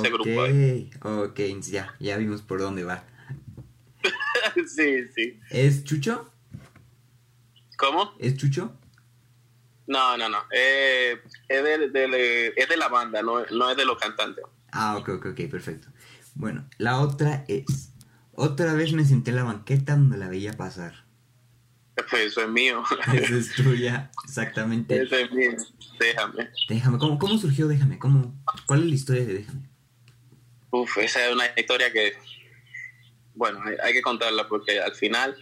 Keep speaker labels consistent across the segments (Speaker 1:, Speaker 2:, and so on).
Speaker 1: ese grupo.
Speaker 2: Ok, ya, ya vimos por dónde va.
Speaker 1: sí, sí.
Speaker 2: ¿Es Chucho?
Speaker 1: ¿Cómo?
Speaker 2: ¿Es Chucho?
Speaker 1: No, no, no. Eh, es, de, de- es de la banda, no, no es de los cantantes.
Speaker 2: Ah, ok, ok, ok, perfecto. Bueno, la otra es... Otra vez me senté en la banqueta donde la veía pasar.
Speaker 1: Pues Eso es mío.
Speaker 2: Esa es tuya, exactamente.
Speaker 1: Eso es mío. Déjame.
Speaker 2: Déjame, ¿cómo, cómo surgió Déjame? ¿Cómo, ¿Cuál es la historia de Déjame?
Speaker 1: Uf, esa es una historia que, bueno, hay, hay que contarla porque al final,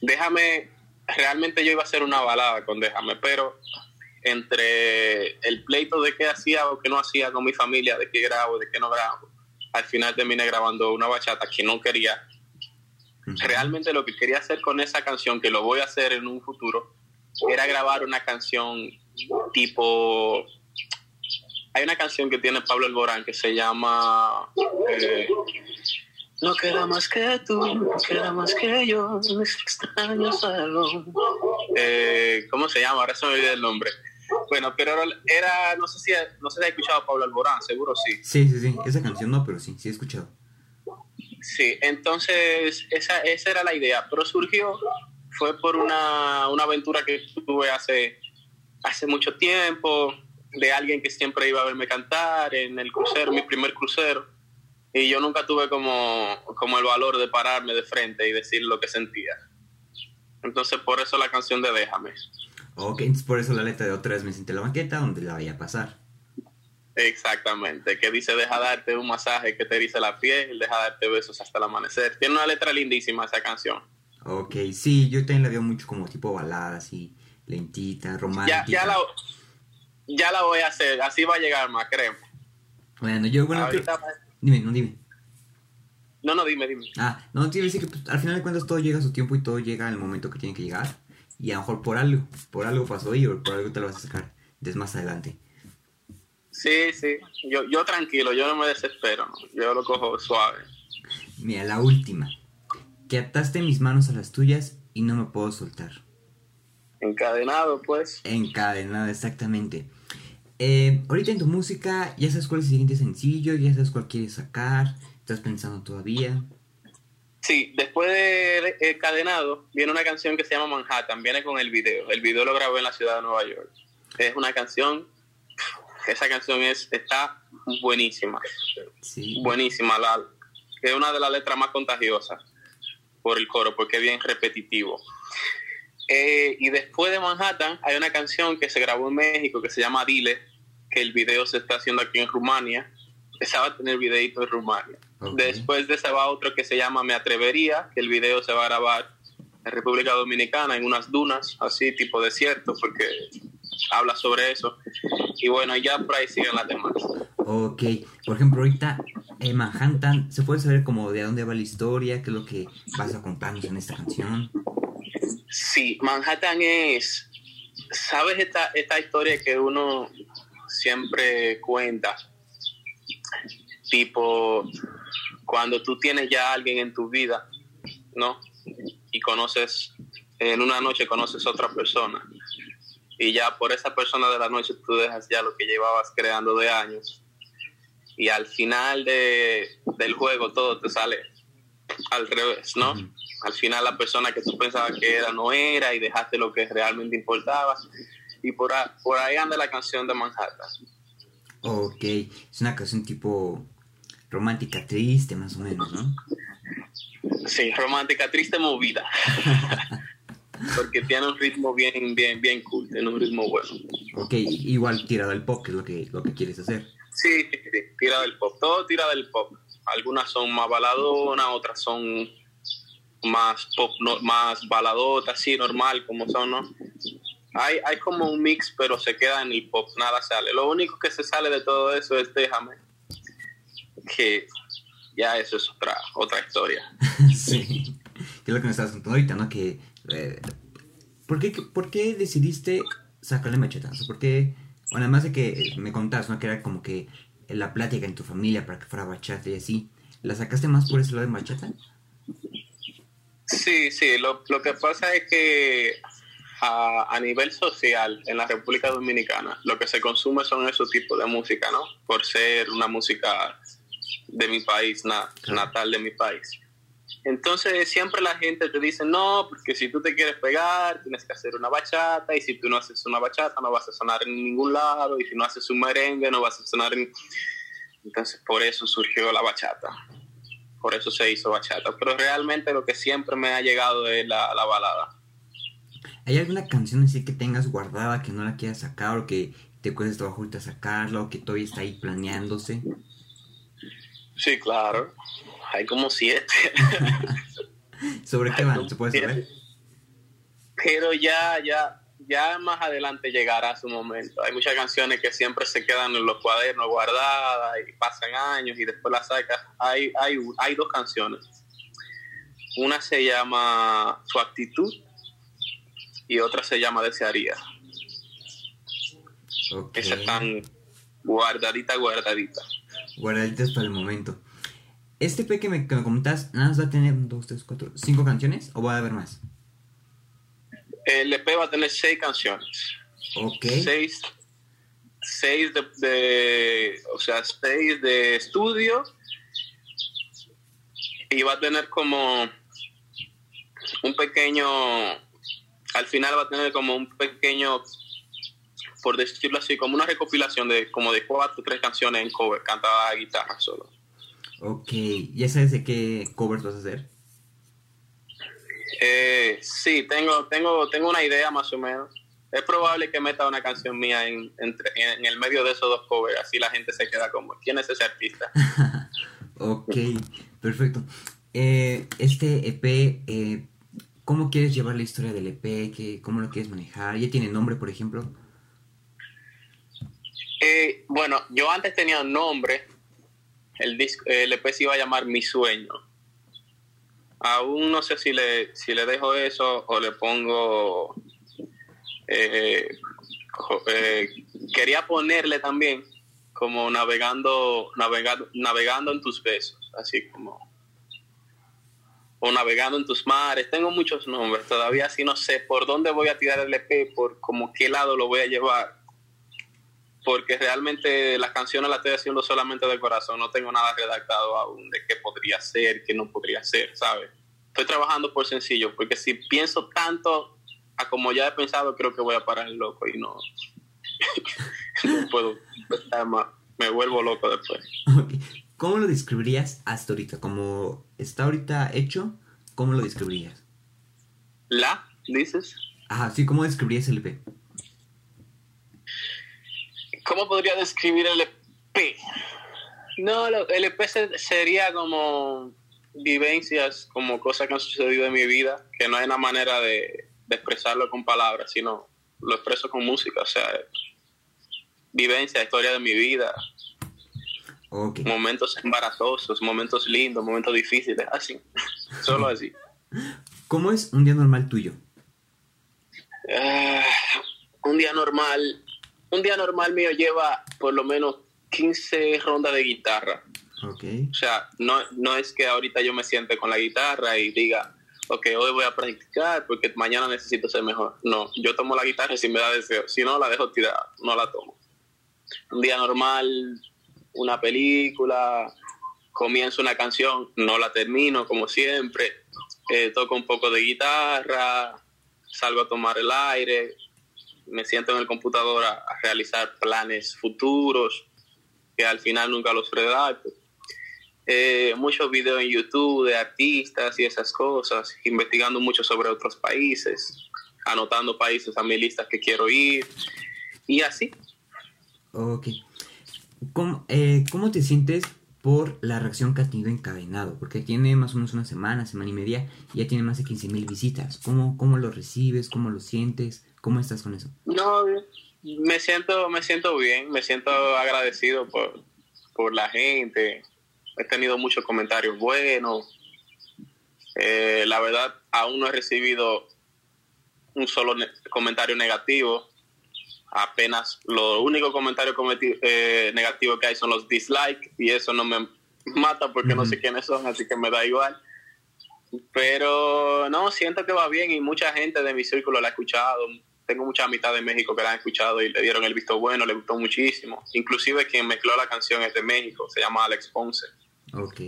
Speaker 1: déjame, realmente yo iba a hacer una balada con déjame, pero entre el pleito de qué hacía o qué no hacía con mi familia, de qué grabo, de qué no grabo, al final terminé grabando una bachata que no quería. Realmente lo que quería hacer con esa canción, que lo voy a hacer en un futuro, era grabar una canción tipo hay una canción que tiene Pablo Alborán que se llama eh, No queda más que tú, no queda más que yo, mis extraños algo. Eh, ¿Cómo se llama? Ahora se me olvida el nombre. Bueno, pero era, no sé si, no sé si has escuchado a Pablo Alborán, seguro sí.
Speaker 2: Sí, sí, sí. Esa canción no, pero sí, sí he escuchado.
Speaker 1: Sí, entonces esa, esa era la idea, pero surgió, fue por una, una aventura que tuve hace, hace mucho tiempo, de alguien que siempre iba a verme cantar en el crucero, mi primer crucero, y yo nunca tuve como, como el valor de pararme de frente y decir lo que sentía. Entonces por eso la canción de Déjame.
Speaker 2: Ok, entonces por eso la letra de otra vez me senté en la banqueta donde la veía pasar.
Speaker 1: Exactamente, que dice deja darte un masaje que te dice la piel, deja darte besos hasta el amanecer. Tiene una letra lindísima esa canción.
Speaker 2: Ok, sí, yo también la veo mucho como tipo balada, así, lentita, romántica.
Speaker 1: Ya, ya, la, ya la voy a hacer, así va a llegar más, créeme.
Speaker 2: Bueno, yo, bueno, creo- dime, no dime.
Speaker 1: No, no, dime, dime.
Speaker 2: Ah, no, te iba a decir que pues, al final de cuentas todo llega a su tiempo y todo llega al momento que tiene que llegar. Y a lo mejor por algo, por algo pasó y por algo te lo vas a sacar desde más adelante.
Speaker 1: Sí, sí, yo, yo tranquilo, yo no me desespero, ¿no? yo lo cojo suave.
Speaker 2: Mira, la última. Que ataste mis manos a las tuyas y no me puedo soltar.
Speaker 1: Encadenado, pues.
Speaker 2: Encadenada, exactamente. Eh, ahorita en tu música, ya sabes cuál es el siguiente sencillo, ya sabes cuál quieres sacar, estás pensando todavía.
Speaker 1: Sí, después de Encadenado viene una canción que se llama Manhattan, viene con el video. El video lo grabé en la ciudad de Nueva York. Es una canción, esa canción es, está buenísima.
Speaker 2: Sí.
Speaker 1: buenísima, la, es una de las letras más contagiosas por el coro, porque es bien repetitivo. Eh, y después de Manhattan hay una canción que se grabó en México que se llama Dile, que el video se está haciendo aquí en Rumania. Esa va a tener videito en Rumania.
Speaker 2: Ok.
Speaker 1: Después de ese va otro que se llama Me Atrevería, que el video se va a grabar en República Dominicana, en unas dunas, así tipo desierto, porque habla sobre eso. Y bueno, ya por ahí siguen las demás.
Speaker 2: Ok, por ejemplo, ahorita en Manhattan, ¿se puede saber como de dónde va la historia? ¿Qué es lo que vas a contarnos en esta canción?
Speaker 1: Sí, Manhattan es, ¿sabes esta, esta historia que uno siempre cuenta? Tipo, cuando tú tienes ya a alguien en tu vida, ¿no? Y conoces, en una noche conoces a otra persona. Y ya por esa persona de la noche tú dejas ya lo que llevabas creando de años. Y al final de, del juego todo te sale al revés, ¿no? Al final la persona que tú pensabas que era no era y dejaste lo que realmente importaba. Y por, a- por ahí anda la canción de Manhattan.
Speaker 2: Ok, es una canción tipo romántica, triste, más o menos, ¿no?
Speaker 1: Sí, romántica, triste, movida. Porque tiene un ritmo bien, bien, bien cool, tiene un ritmo bueno.
Speaker 2: Ok, igual tirado al pop, que es lo que, lo que quieres hacer.
Speaker 1: Sí, sí, sí, tira del pop, todo tira del pop. Algunas son más baladonas, otras son más pop, no- más baladotas, así, normal, como son, ¿no? Hay, hay como un mix, pero se queda en el pop, nada sale. Lo único que se sale de todo eso es Déjame, que ya eso es otra, otra historia.
Speaker 2: sí. Que es lo que me estabas contando ahorita, ¿no? Que, eh, ¿por, qué, ¿Por qué decidiste sacarle machetazo? ¿Por qué? Bueno, además de que me contabas, ¿no? Que era como que la plática en tu familia para que fuera bachata y así. ¿La sacaste más por ese lado de bachata?
Speaker 1: Sí, sí, lo, lo que pasa es que a, a nivel social en la República Dominicana lo que se consume son esos tipos de música, ¿no? Por ser una música de mi país, natal de mi país. Entonces siempre la gente te dice, no, porque si tú te quieres pegar, tienes que hacer una bachata, y si tú no haces una bachata, no vas a sonar en ningún lado, y si no haces un merengue, no vas a sonar en... Entonces por eso surgió la bachata, por eso se hizo bachata, pero realmente lo que siempre me ha llegado es la, la balada.
Speaker 2: ¿Hay alguna canción así que tengas guardada que no la quieras sacar o que te cueste trabajo ahorita sacarla o que todavía está ahí planeándose?
Speaker 1: Sí, claro. Hay como siete.
Speaker 2: ¿Sobre qué van? ¿Se puede saber?
Speaker 1: Pero ya, ya, ya más adelante llegará su momento. Hay muchas canciones que siempre se quedan en los cuadernos guardadas y pasan años y después las sacas. Hay, hay, hay dos canciones. Una se llama Su actitud y otra se llama Desearía. Okay. Esas están guardadita, guardadita.
Speaker 2: Guardaditas para el momento. Este EP que me, que comentas, ¿nada más va a tener dos, tres, cuatro, cinco canciones o va a haber más?
Speaker 1: El EP va a tener seis canciones.
Speaker 2: Ok.
Speaker 1: Seis, seis de, o sea, seis de estudio y va a tener como un pequeño, al final va a tener como un pequeño, por decirlo así, como una recopilación de como de cuatro o tres canciones en cover, cantada a guitarra solo.
Speaker 2: Ok, ¿ya sabes de qué covers vas a hacer?
Speaker 1: Eh, sí, tengo, tengo, tengo una idea más o menos. Es probable que meta una canción mía en, en, el medio de esos dos covers, así la gente se queda como, ¿quién es ese artista?
Speaker 2: ok, perfecto. Eh, este EP, eh, ¿cómo quieres llevar la historia del EP? ¿Qué, ¿Cómo lo quieres manejar? ¿Ya tiene nombre, por ejemplo?
Speaker 1: Eh, bueno, yo antes tenía un nombre, el, disco, el EP se iba a llamar Mi Sueño. Aún no sé si le, si le dejo eso o le pongo... Eh, eh, quería ponerle también como navegando, navegando, navegando en tus besos, así como o navegando en tus mares. Tengo muchos nombres, todavía así no sé por dónde voy a tirar el EP, por como qué lado lo voy a llevar porque realmente las canciones las estoy haciendo solamente de corazón, no tengo nada redactado aún de qué podría ser, qué no podría ser, ¿sabes? Estoy trabajando por sencillo, porque si pienso tanto a como ya he pensado, creo que voy a parar el loco y no, no puedo estar más, me vuelvo loco después.
Speaker 2: ¿Cómo lo describirías hasta ahorita? ¿Cómo está ahorita hecho? ¿Cómo lo describirías?
Speaker 1: ¿La? ¿Dices?
Speaker 2: Ajá, sí, ¿cómo describirías el EP?
Speaker 1: ¿Cómo podría describir el EP? No, el EP sería como vivencias, como cosas que han sucedido en mi vida, que no hay una manera de, expresarlo con palabras, sino lo expreso con música, o sea, vivencia, historia de mi vida, momentos embarazosos, momentos lindos, momentos difíciles, así, solo así.
Speaker 2: ¿Cómo es un día normal tuyo?
Speaker 1: Ah, un día normal un día normal mío lleva por lo menos 15 rondas de guitarra.
Speaker 2: Okay.
Speaker 1: O sea, no, no es que ahorita yo me siente con la guitarra y diga, ok, hoy voy a practicar porque mañana necesito ser mejor. No, yo tomo la guitarra si me da deseo. Si no, la dejo tirada, no la tomo. Un día normal, una película, comienzo una canción, no la termino como siempre, eh, toco un poco de guitarra, salgo a tomar el aire, me siento en el computador a, realizar planes futuros que al final nunca los redacto. Eh, muchos videos en YouTube de artistas y esas cosas, investigando mucho sobre otros países, anotando países a mi lista que quiero ir y así.
Speaker 2: Ok. ¿Cómo, eh, ¿Cómo te sientes por la reacción que ha tenido encadenado? Porque tiene más o menos una semana, semana y media, ya tiene más de 15 mil visitas. ¿Cómo, ¿Cómo lo recibes? ¿Cómo lo sientes? ¿Cómo estás con eso?
Speaker 1: No, me siento, me siento bien, me siento agradecido por, la gente. He tenido muchos comentarios buenos. Eh, la verdad, aún no he recibido un solo comentario negativo. Apenas lo único comentario eh, negativo que hay son los dislikes y eso no me mata porque no sé quiénes son, así que me da igual. Pero no, siento que va bien y mucha gente de mi círculo la ha escuchado, tengo mucha mitad de México que la han escuchado y le dieron el visto bueno, le gustó muchísimo. Inclusive quien mezcló la canción es de México, se llama Alex Ponce.
Speaker 2: Ok.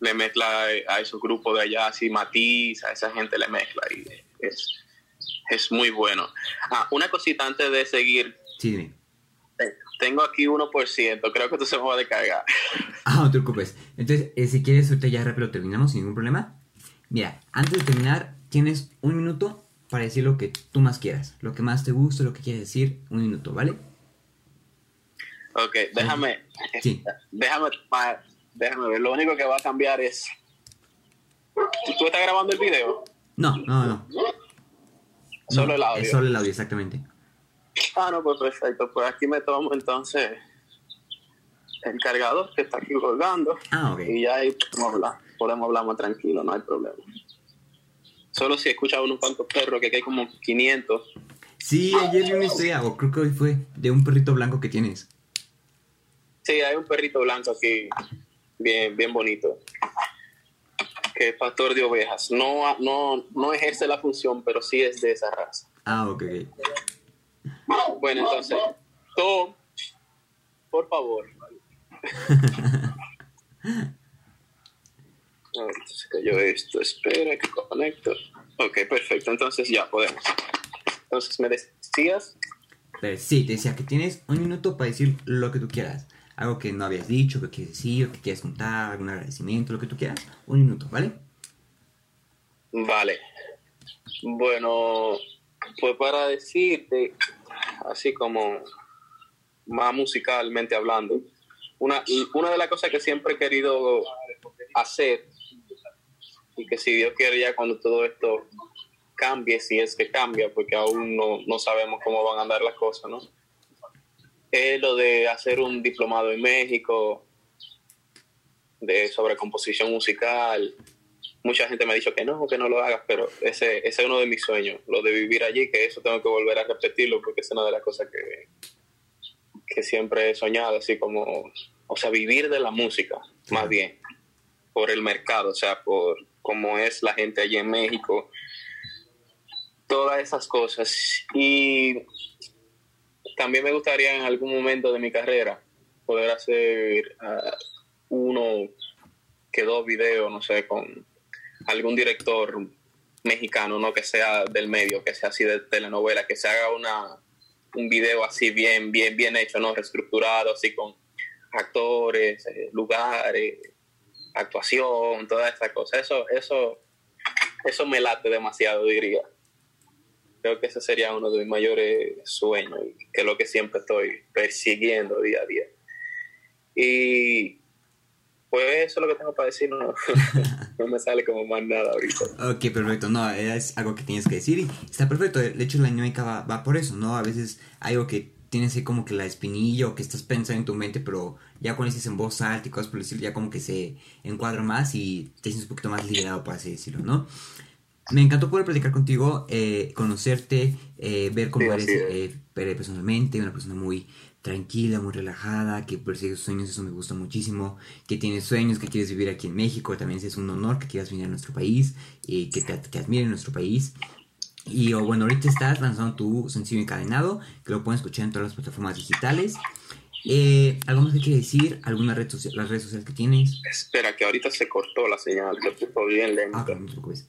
Speaker 1: Le mezcla a esos grupos de allá, así Matiz, a esa gente le mezcla y es, es muy bueno. Ah, una cosita antes de seguir.
Speaker 2: Sí, dime.
Speaker 1: Tengo aquí 1%, creo que esto se me va a descargar.
Speaker 2: Ah, no te preocupes. Entonces, eh, si quieres, ahorita ya rápido terminamos sin ningún problema. Mira, antes de terminar, tienes un minuto para decir lo que tú más quieras. Lo que más te gusta, lo que quieres decir. Un minuto, ¿vale?
Speaker 1: Ok, déjame.
Speaker 2: Sí.
Speaker 1: Déjame, déjame ver. Lo único que va a cambiar es. ¿Tú estás grabando el video?
Speaker 2: No, no, no.
Speaker 1: Solo
Speaker 2: No,
Speaker 1: el audio.
Speaker 2: Es solo el audio, exactamente.
Speaker 1: Ah, no, pues perfecto. Pues aquí me tomo entonces el cargador que está aquí colgando.
Speaker 2: Ah, ok.
Speaker 1: Y ya ahí podemos hablar, podemos hablar más tranquilo, no hay problema. Solo si escucha unos cuantos perros, que aquí hay como 500.
Speaker 2: Sí, ayer vi una historia, o creo que hoy fue, de un perrito blanco que tienes.
Speaker 1: Sí, hay un perrito blanco aquí, bien, bien bonito, que es pastor de ovejas. No, no, no ejerce la función, pero sí es de esa raza.
Speaker 2: Ah, ok.
Speaker 1: Bueno, entonces, Tom, por favor. A ver, se cayó esto. Espera que conecto. Ok, perfecto. Entonces ya podemos. Entonces, ¿me decías?
Speaker 2: Pero sí, te decía que tienes un minuto para decir lo que tú quieras. Algo que no habías dicho, que quieres decir, que quieres contar, algún agradecimiento, lo que tú quieras. Un minuto, ¿vale?
Speaker 1: Vale. Bueno, pues para decirte, así como más musicalmente hablando, una, una de las cosas que siempre he querido hacer y que si Dios quiere ya cuando todo esto cambie, si es que cambia, porque aún no, no sabemos cómo van a andar las cosas, ¿no? Es lo de hacer un diplomado en México de sobre composición musical. Mucha gente me ha dicho que no, que no lo hagas, pero ese, ese es uno de mis sueños, lo de vivir allí, que eso tengo que volver a repetirlo porque es una de las cosas que, que siempre he soñado, así como, o sea, vivir de la música, más bien, por el mercado, o sea, por cómo es la gente allí en México, todas esas cosas. Y también me gustaría en algún momento de mi carrera poder hacer uh, uno que dos videos, no sé, con algún director mexicano, no que sea del medio, que sea así de telenovela, que se haga una un video así bien, bien, bien hecho, no reestructurado, así con actores, eh, lugares, actuación, toda esa cosa. Eso, eso, eso me late demasiado, diría. Creo que ese sería uno de mis mayores sueños que es lo que siempre estoy persiguiendo día a día. Y pues eso es lo que tengo para decir, no, no me sale como más nada ahorita.
Speaker 2: Ok, perfecto, no, es algo que tienes que decir y está perfecto, de hecho la dinámica va, va por eso, ¿no? A veces hay algo que tienes ahí como que la espinilla o que estás pensando en tu mente, pero ya cuando dices en voz alta y cosas por decir, ya como que se encuadra más y te sientes un poquito más liberado, por así decirlo, ¿no? Me encantó poder platicar contigo, eh, conocerte, eh, ver cómo
Speaker 1: Sí,
Speaker 2: eres eh, personalmente, una persona muy tranquila, muy relajada, que persigue sus sueños, eso me gusta muchísimo, que tienes sueños, que quieres vivir aquí en México, también es un honor que quieras venir a nuestro país, y que te que admiren nuestro país. Y bueno, ahorita estás lanzando tu sencillo encadenado, que lo pueden escuchar en todas las plataformas digitales. Eh, ¿Algo más que quieres decir? ¿Alguna red social, las redes sociales que tienes?
Speaker 1: Espera, que ahorita se cortó la señal, se puso bien lento.
Speaker 2: Ah, claro, no te preocupes.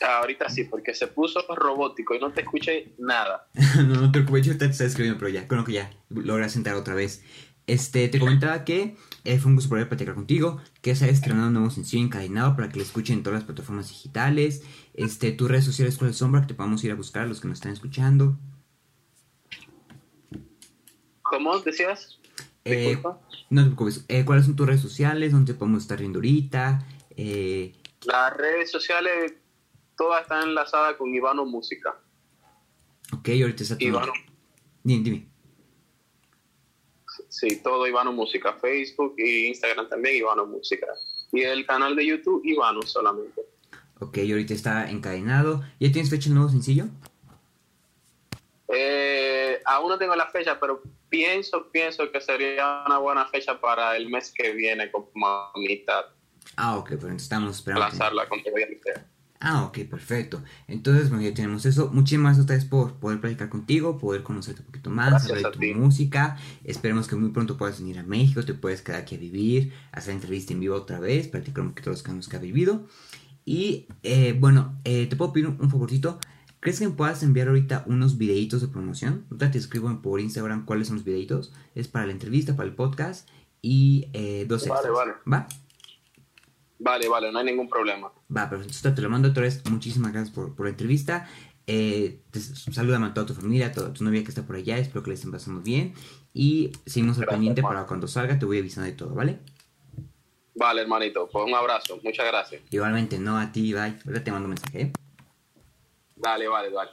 Speaker 2: Ah,
Speaker 1: ahorita sí, porque se puso robótico y no te escuché nada.
Speaker 2: no, no te preocupes, yo te estaba escribiendo, pero ya, creo que ya logras entrar otra vez. Este, te comentaba que eh, fue un gusto poder platicar contigo, que se ha estrenado un nuevo sencillo encadenado para que lo escuchen en todas las plataformas digitales. Este, tus redes sociales, ¿cuáles son? Para que te podamos ir a buscar a los que nos están escuchando.
Speaker 1: ¿Cómo decías?
Speaker 2: Eh, no te preocupes. Eh, ¿Cuáles son tus redes sociales? ¿Dónde podemos estar viendo ahorita? Eh,
Speaker 1: Las redes sociales todas están enlazadas con Ivano Música.
Speaker 2: ok, ahorita está todo.
Speaker 1: Ivano,
Speaker 2: Dime, dime.
Speaker 1: sí, todo Ivano Música. Facebook y Instagram también Ivano Música. Y el canal de YouTube Ivano solamente.
Speaker 2: Ok, ahorita está encadenado. ¿Ya tienes fecha el nuevo sencillo?
Speaker 1: Eh, aún no tengo la fecha, pero pienso, pienso que sería una buena fecha para el mes que viene, como a mitad,
Speaker 2: Ah, ok, pero estamos esperando.
Speaker 1: lanzarla con
Speaker 2: Ah, ok, perfecto. Entonces, bueno, ya tenemos eso. Muchísimas gracias por poder platicar contigo, poder conocerte un poquito más,
Speaker 1: Gracias
Speaker 2: de tu
Speaker 1: ti.
Speaker 2: música. Esperemos que muy pronto puedas venir a México, te puedes quedar aquí a vivir, hacer entrevista en vivo otra vez, platicar un poquito de los cambios que ha vivido. Y eh, bueno, eh, te puedo pedir un, un favorcito. ¿Crees que me puedas enviar ahorita unos videitos de promoción? Ahorita te escribo por Instagram cuáles son los videitos. Es para la entrevista, para el podcast y eh, dos
Speaker 1: Vale,
Speaker 2: extras.
Speaker 1: vale.
Speaker 2: ¿Va?
Speaker 1: Vale, vale, no hay ningún problema.
Speaker 2: Va, pero entonces te lo mando otra vez. Muchísimas gracias por, por la entrevista. Eh, te a toda tu familia, a toda tu novia que está por allá. Espero que les estén pasando bien. Y seguimos al pendiente para cuando salga. Te voy avisando de todo, ¿vale?
Speaker 1: Vale, hermanito, pues un abrazo, muchas gracias.
Speaker 2: Igualmente, no a ti, bye. Ahorita te mando un mensaje, ¿eh?
Speaker 1: Dale, vale, vale.